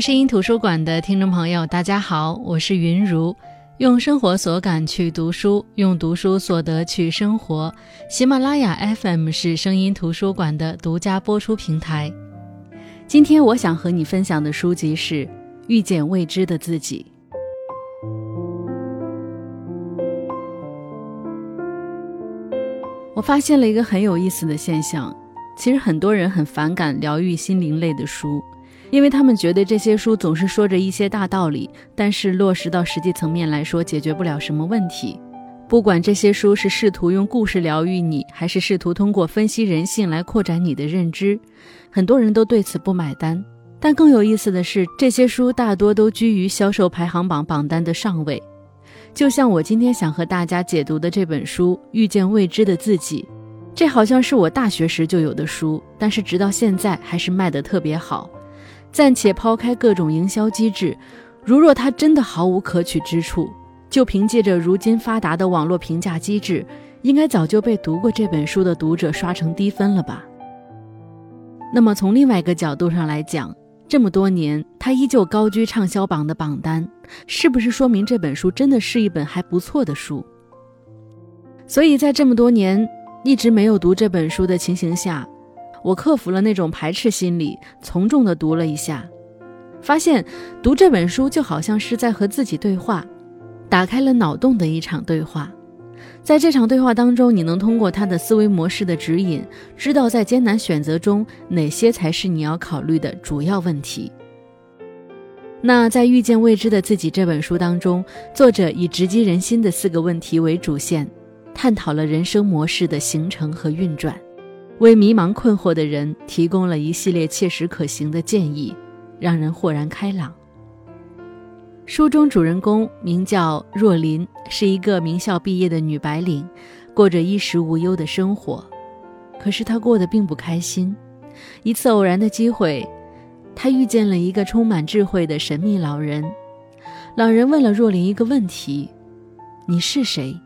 声音图书馆的听众朋友，大家好，我是云如，用生活所感去读书，用读书所得去生活。喜马拉雅 FM 是声音图书馆的独家播出平台。今天我想和你分享的书籍是《遇见未知的自己》。我发现了一个很有意思的现象，其实很多人很反感疗愈心灵类的书。因为他们觉得这些书总是说着一些大道理，但是落实到实际层面来说，解决不了什么问题。不管这些书是试图用故事疗愈你，还是试图通过分析人性来扩展你的认知，很多人都对此不买单。但更有意思的是，这些书大多都居于销售排行榜榜单的上位。就像我今天想和大家解读的这本书《遇见未知的自己》，这好像是我大学时就有的书，但是直到现在还是卖得特别好。暂且抛开各种营销机制，如若它真的毫无可取之处，就凭借着如今发达的网络评价机制，应该早就被读过这本书的读者刷成低分了吧？那么从另外一个角度上来讲，这么多年它依旧高居畅销榜的榜单，是不是说明这本书真的是一本还不错的书？所以在这么多年一直没有读这本书的情形下。我克服了那种排斥心理，从众地读了一下，发现读这本书就好像是在和自己对话，打开了脑洞的一场对话。在这场对话当中，你能通过他的思维模式的指引，知道在艰难选择中哪些才是你要考虑的主要问题。那在《遇见未知的自己》这本书当中，作者以直击人心的四个问题为主线，探讨了人生模式的形成和运转。为迷茫困惑的人提供了一系列切实可行的建议，让人豁然开朗。书中主人公名叫若琳，是一个名校毕业的女白领，过着衣食无忧的生活。可是她过得并不开心。一次偶然的机会，她遇见了一个充满智慧的神秘老人。老人问了若琳一个问题：“你是谁？”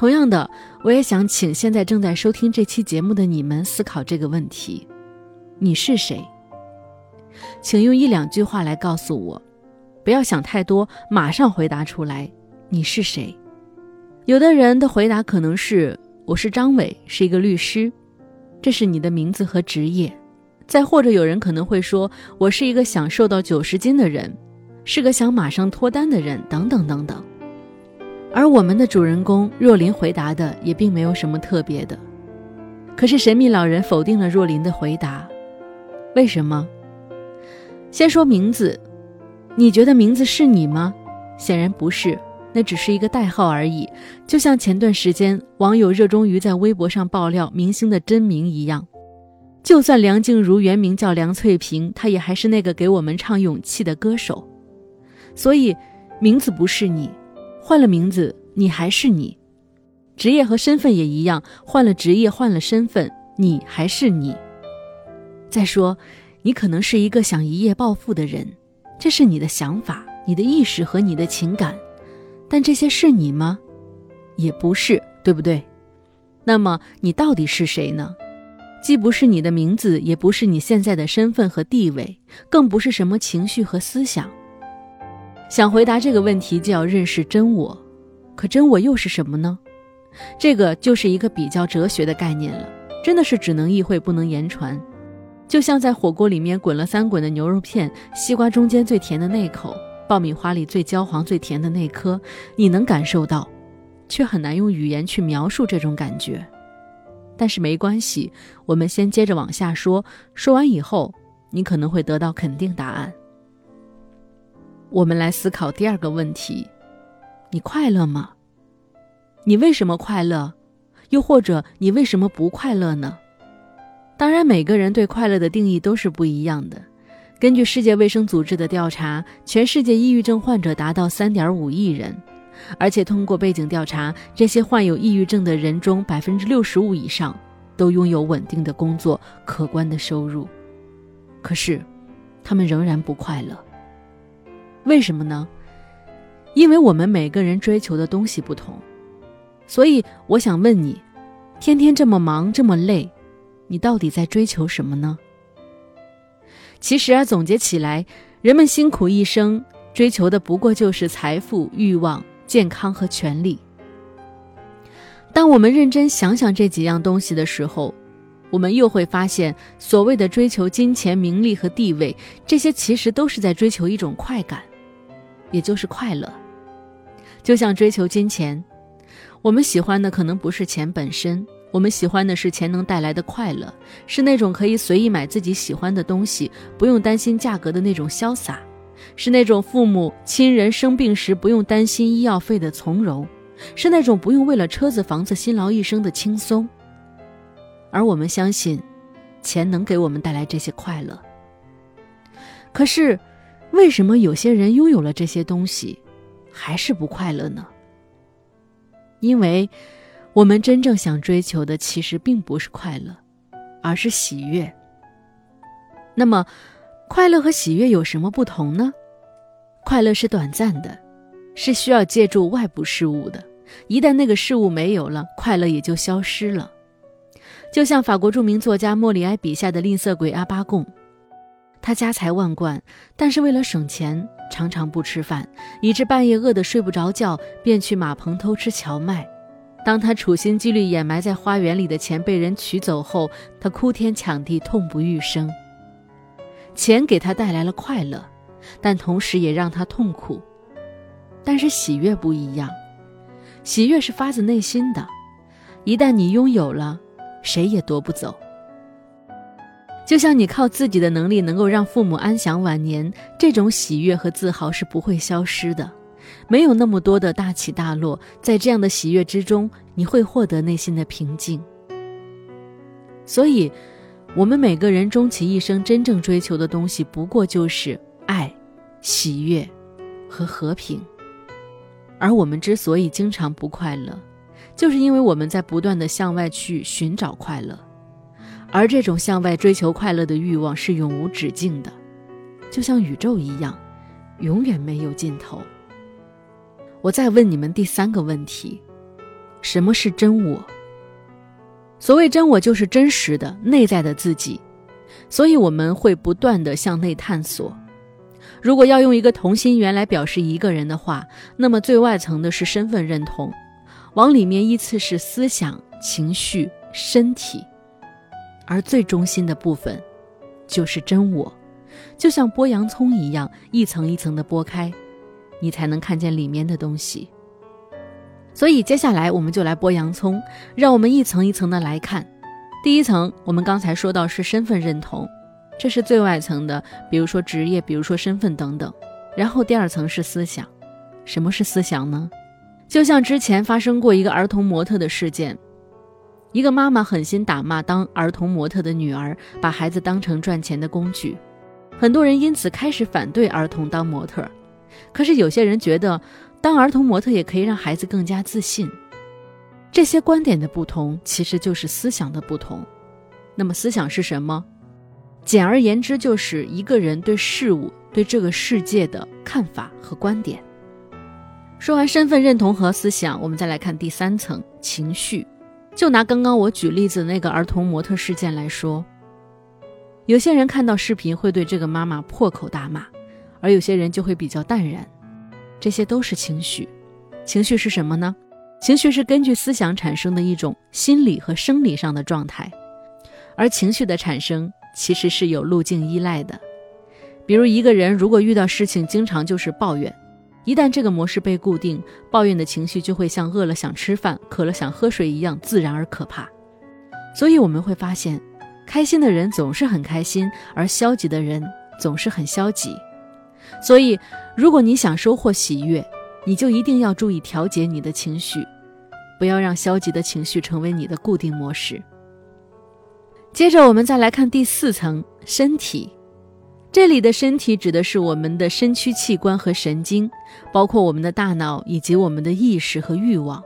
同样的，我也想请现在正在收听这期节目的你们思考这个问题：你是谁？请用一两句话来告诉我，不要想太多，马上回答出来。你是谁？有的人的回答可能是：我是张伟，是一个律师，这是你的名字和职业。再或者有人可能会说：我是一个想瘦到九十斤的人，是个想马上脱单的人，等等等等。而我们的主人公若琳回答的也并没有什么特别的，可是神秘老人否定了若琳的回答，为什么？先说名字，你觉得名字是你吗？显然不是，那只是一个代号而已。就像前段时间网友热衷于在微博上爆料明星的真名一样，就算梁静茹原名叫梁翠萍，她也还是那个给我们唱《勇气》的歌手。所以，名字不是你。换了名字，你还是你；职业和身份也一样，换了职业，换了身份，你还是你。再说，你可能是一个想一夜暴富的人，这是你的想法、你的意识和你的情感，但这些是你吗？也不是，对不对？那么你到底是谁呢？既不是你的名字，也不是你现在的身份和地位，更不是什么情绪和思想。想回答这个问题，就要认识真我。可真我又是什么呢？这个就是一个比较哲学的概念了，真的是只能意会不能言传。就像在火锅里面滚了三滚的牛肉片，西瓜中间最甜的那口，爆米花里最焦黄最甜的那颗，你能感受到，却很难用语言去描述这种感觉。但是没关系，我们先接着往下说，说完以后，你可能会得到肯定答案。我们来思考第二个问题：你快乐吗？你为什么快乐？又或者你为什么不快乐呢？当然，每个人对快乐的定义都是不一样的。根据世界卫生组织的调查，全世界抑郁症患者达到三点五亿人，而且通过背景调查，这些患有抑郁症的人中，百分之六十五以上都拥有稳定的工作、可观的收入。可是，他们仍然不快乐。为什么呢？因为我们每个人追求的东西不同，所以我想问你：天天这么忙这么累，你到底在追求什么呢？其实啊，总结起来，人们辛苦一生，追求的不过就是财富、欲望、健康和权利。当我们认真想想这几样东西的时候，我们又会发现，所谓的追求金钱、名利和地位，这些其实都是在追求一种快感，也就是快乐。就像追求金钱，我们喜欢的可能不是钱本身，我们喜欢的是钱能带来的快乐，是那种可以随意买自己喜欢的东西，不用担心价格的那种潇洒，是那种父母亲人生病时不用担心医药费的从容，是那种不用为了车子房子辛劳一生的轻松。而我们相信，钱能给我们带来这些快乐。可是，为什么有些人拥有了这些东西，还是不快乐呢？因为，我们真正想追求的其实并不是快乐，而是喜悦。那么，快乐和喜悦有什么不同呢？快乐是短暂的，是需要借助外部事物的。一旦那个事物没有了，快乐也就消失了。就像法国著名作家莫里埃笔下的吝啬鬼阿巴贡，他家财万贯，但是为了省钱，常常不吃饭，以致半夜饿得睡不着觉，便去马棚偷吃荞麦。当他处心积虑掩埋在花园里的钱被人取走后，他哭天抢地，痛不欲生。钱给他带来了快乐，但同时也让他痛苦。但是喜悦不一样，喜悦是发自内心的，一旦你拥有了。谁也夺不走。就像你靠自己的能力能够让父母安享晚年，这种喜悦和自豪是不会消失的。没有那么多的大起大落，在这样的喜悦之中，你会获得内心的平静。所以，我们每个人终其一生真正追求的东西，不过就是爱、喜悦和和平。而我们之所以经常不快乐，就是因为我们在不断的向外去寻找快乐，而这种向外追求快乐的欲望是永无止境的，就像宇宙一样，永远没有尽头。我再问你们第三个问题：什么是真我？所谓真我，就是真实的内在的自己，所以我们会不断的向内探索。如果要用一个同心圆来表示一个人的话，那么最外层的是身份认同。往里面依次是思想、情绪、身体，而最中心的部分就是真我，就像剥洋葱一样，一层一层的剥开，你才能看见里面的东西。所以接下来我们就来剥洋葱，让我们一层一层的来看。第一层，我们刚才说到是身份认同，这是最外层的，比如说职业，比如说身份等等。然后第二层是思想，什么是思想呢？就像之前发生过一个儿童模特的事件，一个妈妈狠心打骂当儿童模特的女儿，把孩子当成赚钱的工具，很多人因此开始反对儿童当模特。可是有些人觉得，当儿童模特也可以让孩子更加自信。这些观点的不同，其实就是思想的不同。那么思想是什么？简而言之，就是一个人对事物、对这个世界的看法和观点。说完身份认同和思想，我们再来看第三层情绪。就拿刚刚我举例子那个儿童模特事件来说，有些人看到视频会对这个妈妈破口大骂，而有些人就会比较淡然。这些都是情绪。情绪是什么呢？情绪是根据思想产生的一种心理和生理上的状态，而情绪的产生其实是有路径依赖的。比如一个人如果遇到事情经常就是抱怨。一旦这个模式被固定，抱怨的情绪就会像饿了想吃饭、渴了想喝水一样自然而可怕。所以我们会发现，开心的人总是很开心，而消极的人总是很消极。所以，如果你想收获喜悦，你就一定要注意调节你的情绪，不要让消极的情绪成为你的固定模式。接着，我们再来看第四层身体。这里的身体指的是我们的身躯器官和神经，包括我们的大脑以及我们的意识和欲望。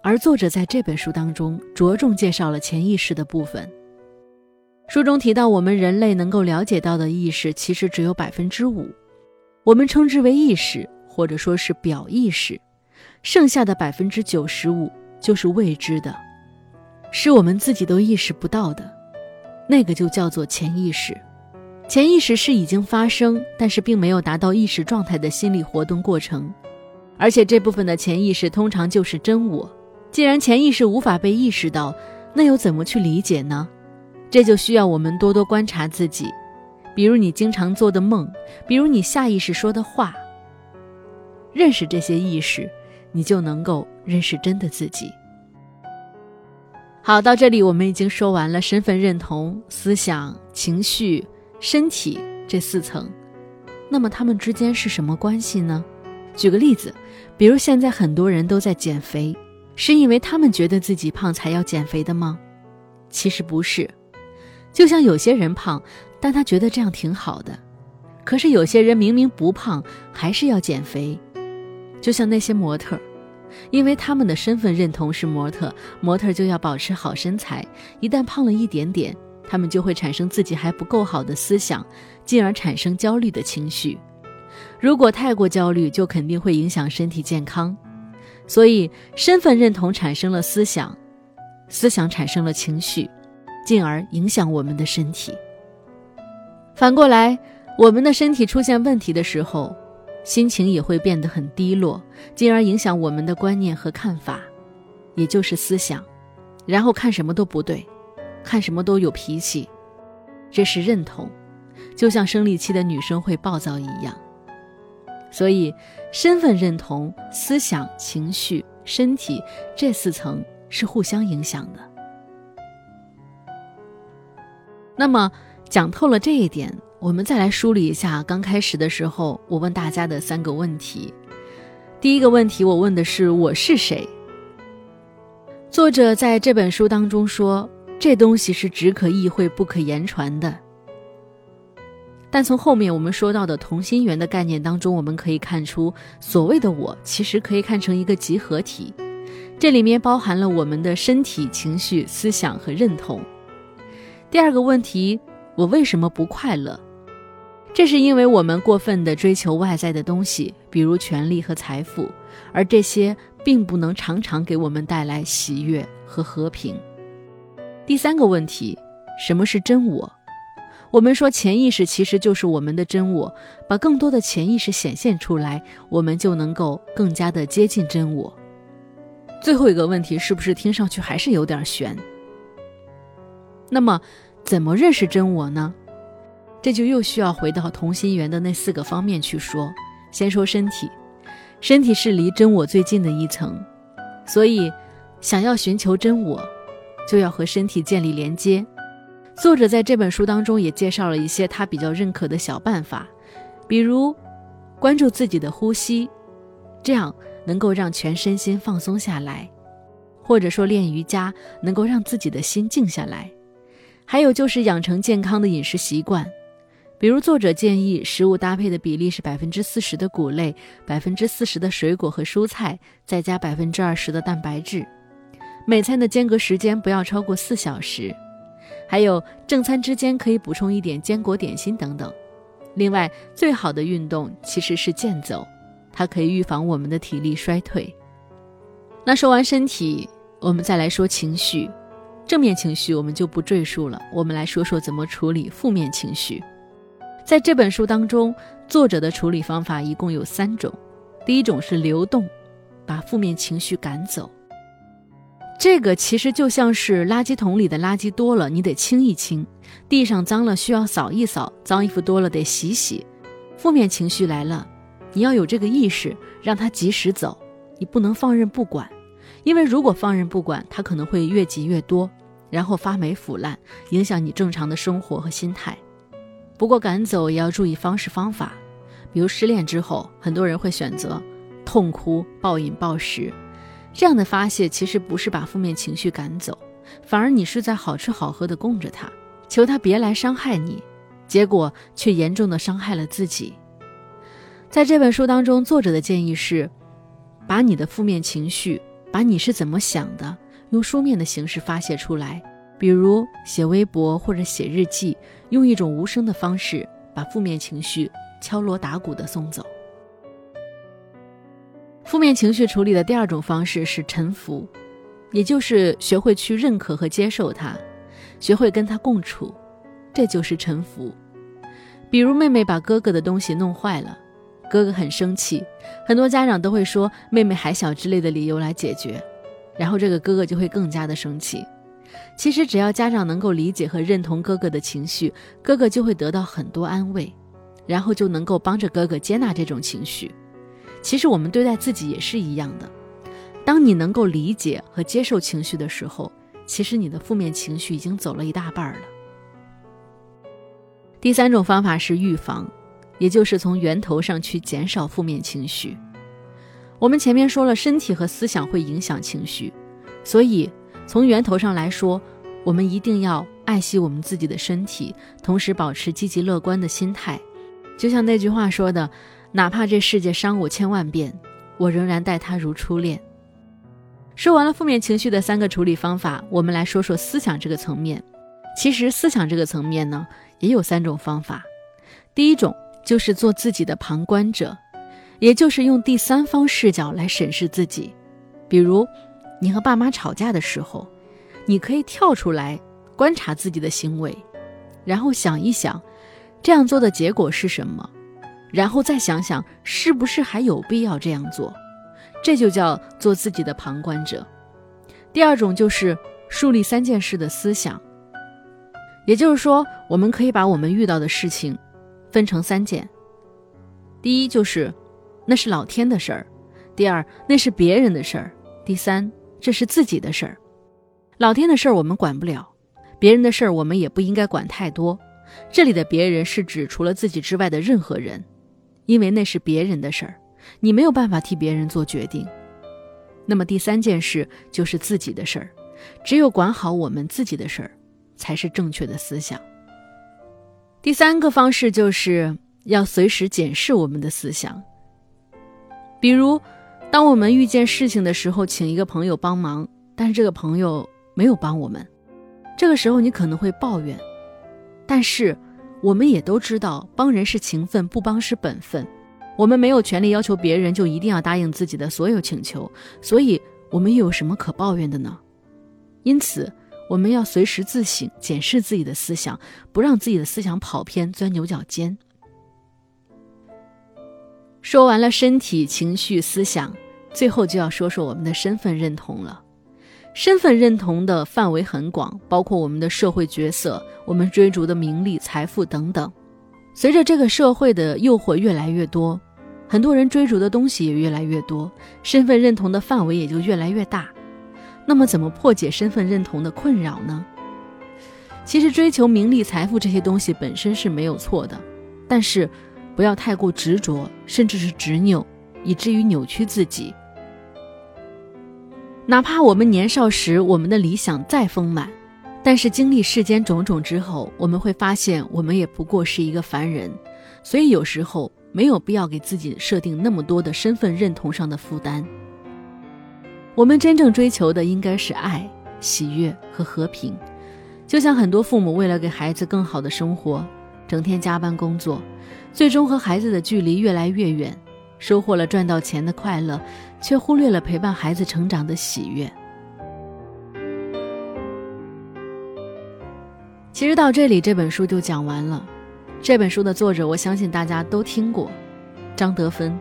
而作者在这本书当中着重介绍了潜意识的部分。书中提到，我们人类能够了解到的意识其实只有百分之五，我们称之为意识，或者说是表意识。剩下的百分之九十五就是未知的，是我们自己都意识不到的，那个就叫做潜意识。潜意识是已经发生，但是并没有达到意识状态的心理活动过程，而且这部分的潜意识通常就是真我。既然潜意识无法被意识到，那又怎么去理解呢？这就需要我们多多观察自己，比如你经常做的梦，比如你下意识说的话。认识这些意识，你就能够认识真的自己。好，到这里我们已经说完了身份认同、思想、情绪。身体这四层，那么他们之间是什么关系呢？举个例子，比如现在很多人都在减肥，是因为他们觉得自己胖才要减肥的吗？其实不是。就像有些人胖，但他觉得这样挺好的；可是有些人明明不胖，还是要减肥。就像那些模特，因为他们的身份认同是模特，模特就要保持好身材，一旦胖了一点点。他们就会产生自己还不够好的思想，进而产生焦虑的情绪。如果太过焦虑，就肯定会影响身体健康。所以，身份认同产生了思想，思想产生了情绪，进而影响我们的身体。反过来，我们的身体出现问题的时候，心情也会变得很低落，进而影响我们的观念和看法，也就是思想。然后看什么都不对。看什么都有脾气，这是认同，就像生理期的女生会暴躁一样。所以，身份认同、思想、情绪、身体这四层是互相影响的。那么，讲透了这一点，我们再来梳理一下刚开始的时候我问大家的三个问题。第一个问题，我问的是我是谁。作者在这本书当中说。这东西是只可意会不可言传的，但从后面我们说到的同心圆的概念当中，我们可以看出，所谓的我其实可以看成一个集合体，这里面包含了我们的身体、情绪、思想和认同。第二个问题，我为什么不快乐？这是因为我们过分的追求外在的东西，比如权力和财富，而这些并不能常常给我们带来喜悦和和平。第三个问题，什么是真我？我们说潜意识其实就是我们的真我，把更多的潜意识显现出来，我们就能够更加的接近真我。最后一个问题是不是听上去还是有点悬？那么，怎么认识真我呢？这就又需要回到同心圆的那四个方面去说。先说身体，身体是离真我最近的一层，所以想要寻求真我。就要和身体建立连接。作者在这本书当中也介绍了一些他比较认可的小办法，比如关注自己的呼吸，这样能够让全身心放松下来；或者说练瑜伽，能够让自己的心静下来。还有就是养成健康的饮食习惯，比如作者建议食物搭配的比例是百分之四十的谷类，百分之四十的水果和蔬菜，再加百分之二十的蛋白质。每餐的间隔时间不要超过四小时，还有正餐之间可以补充一点坚果点心等等。另外，最好的运动其实是健走，它可以预防我们的体力衰退。那说完身体，我们再来说情绪。正面情绪我们就不赘述了，我们来说说怎么处理负面情绪。在这本书当中，作者的处理方法一共有三种。第一种是流动，把负面情绪赶走。这个其实就像是垃圾桶里的垃圾多了，你得清一清；地上脏了，需要扫一扫；脏衣服多了，得洗洗。负面情绪来了，你要有这个意识，让它及时走，你不能放任不管，因为如果放任不管，它可能会越积越多，然后发霉腐烂，影响你正常的生活和心态。不过赶走也要注意方式方法，比如失恋之后，很多人会选择痛哭、暴饮暴食。这样的发泄其实不是把负面情绪赶走，反而你是在好吃好喝的供着他，求他别来伤害你，结果却严重的伤害了自己。在这本书当中，作者的建议是，把你的负面情绪，把你是怎么想的，用书面的形式发泄出来，比如写微博或者写日记，用一种无声的方式把负面情绪敲锣打鼓的送走。负面情绪处理的第二种方式是臣服，也就是学会去认可和接受它，学会跟它共处，这就是臣服。比如妹妹把哥哥的东西弄坏了，哥哥很生气，很多家长都会说妹妹还小之类的理由来解决，然后这个哥哥就会更加的生气。其实只要家长能够理解和认同哥哥的情绪，哥哥就会得到很多安慰，然后就能够帮着哥哥接纳这种情绪。其实我们对待自己也是一样的，当你能够理解和接受情绪的时候，其实你的负面情绪已经走了一大半了。第三种方法是预防，也就是从源头上去减少负面情绪。我们前面说了，身体和思想会影响情绪，所以。从源头上来说，我们一定要爱惜我们自己的身体，同时保持积极乐观的心态。就像那句话说的：“哪怕这世界伤我千万遍，我仍然待他如初恋。”说完了负面情绪的三个处理方法，我们来说说思想这个层面。其实思想这个层面呢，也有三种方法。第一种就是做自己的旁观者，也就是用第三方视角来审视自己，比如。你和爸妈吵架的时候，你可以跳出来观察自己的行为，然后想一想，这样做的结果是什么，然后再想想是不是还有必要这样做，这就叫做自己的旁观者。第二种就是树立三件事的思想，也就是说，我们可以把我们遇到的事情分成三件：第一就是那是老天的事儿；第二那是别人的事儿；第三。这是自己的事儿，老天的事儿我们管不了，别人的事儿我们也不应该管太多。这里的别人是指除了自己之外的任何人，因为那是别人的事儿，你没有办法替别人做决定。那么第三件事就是自己的事儿，只有管好我们自己的事儿，才是正确的思想。第三个方式就是要随时检视我们的思想，比如。当我们遇见事情的时候，请一个朋友帮忙，但是这个朋友没有帮我们，这个时候你可能会抱怨。但是我们也都知道，帮人是情分，不帮是本分。我们没有权利要求别人就一定要答应自己的所有请求，所以我们又有什么可抱怨的呢？因此，我们要随时自省，检视自己的思想，不让自己的思想跑偏，钻牛角尖。说完了身体、情绪、思想，最后就要说说我们的身份认同了。身份认同的范围很广，包括我们的社会角色、我们追逐的名利、财富等等。随着这个社会的诱惑越来越多，很多人追逐的东西也越来越多，身份认同的范围也就越来越大。那么，怎么破解身份认同的困扰呢？其实，追求名利、财富这些东西本身是没有错的，但是。不要太过执着，甚至是执拗，以至于扭曲自己。哪怕我们年少时，我们的理想再丰满，但是经历世间种种之后，我们会发现，我们也不过是一个凡人。所以有时候没有必要给自己设定那么多的身份认同上的负担。我们真正追求的应该是爱、喜悦和和平。就像很多父母为了给孩子更好的生活，整天加班工作。最终和孩子的距离越来越远，收获了赚到钱的快乐，却忽略了陪伴孩子成长的喜悦。其实到这里，这本书就讲完了。这本书的作者，我相信大家都听过，张德芬，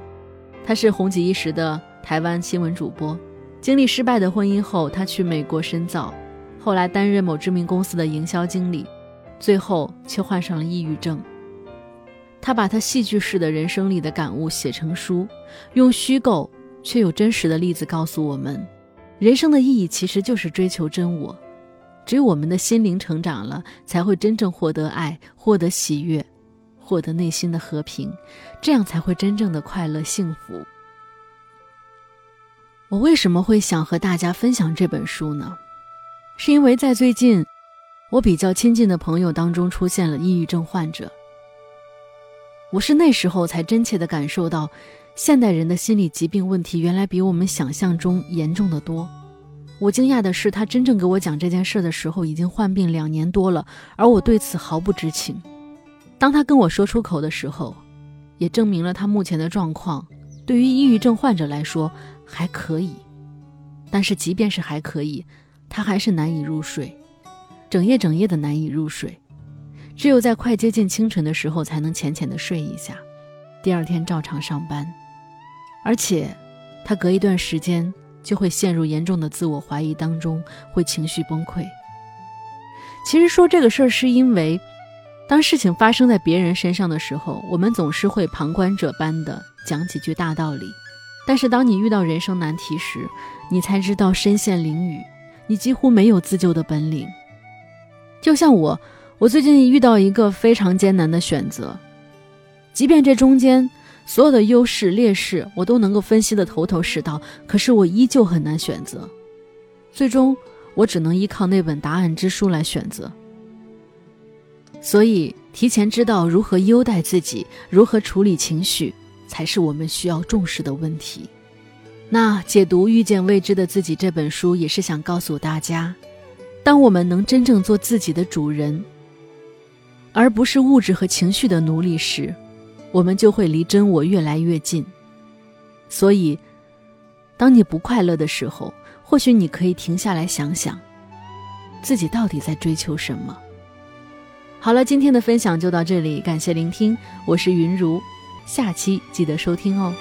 他是红极一时的台湾新闻主播。经历失败的婚姻后，他去美国深造，后来担任某知名公司的营销经理，最后却患上了抑郁症。他把他戏剧式的人生里的感悟写成书，用虚构却有真实的例子告诉我们：人生的意义其实就是追求真我。只有我们的心灵成长了，才会真正获得爱，获得喜悦，获得内心的和平，这样才会真正的快乐幸福。我为什么会想和大家分享这本书呢？是因为在最近，我比较亲近的朋友当中出现了抑郁症患者。我是那时候才真切地感受到，现代人的心理疾病问题原来比我们想象中严重的多。我惊讶的是，他真正给我讲这件事的时候，已经患病两年多了，而我对此毫不知情。当他跟我说出口的时候，也证明了他目前的状况对于抑郁症患者来说还可以。但是即便是还可以，他还是难以入睡，整夜整夜的难以入睡。只有在快接近清晨的时候，才能浅浅的睡一下，第二天照常上班。而且，他隔一段时间就会陷入严重的自我怀疑当中，会情绪崩溃。其实说这个事儿，是因为当事情发生在别人身上的时候，我们总是会旁观者般的讲几句大道理。但是当你遇到人生难题时，你才知道身陷囹圄，你几乎没有自救的本领。就像我。我最近遇到一个非常艰难的选择，即便这中间所有的优势劣势我都能够分析的头头是道，可是我依旧很难选择。最终，我只能依靠那本答案之书来选择。所以，提前知道如何优待自己，如何处理情绪，才是我们需要重视的问题。那解读《遇见未知的自己》这本书，也是想告诉大家，当我们能真正做自己的主人。而不是物质和情绪的奴隶时，我们就会离真我越来越近。所以，当你不快乐的时候，或许你可以停下来想想，自己到底在追求什么。好了，今天的分享就到这里，感谢聆听，我是云如，下期记得收听哦。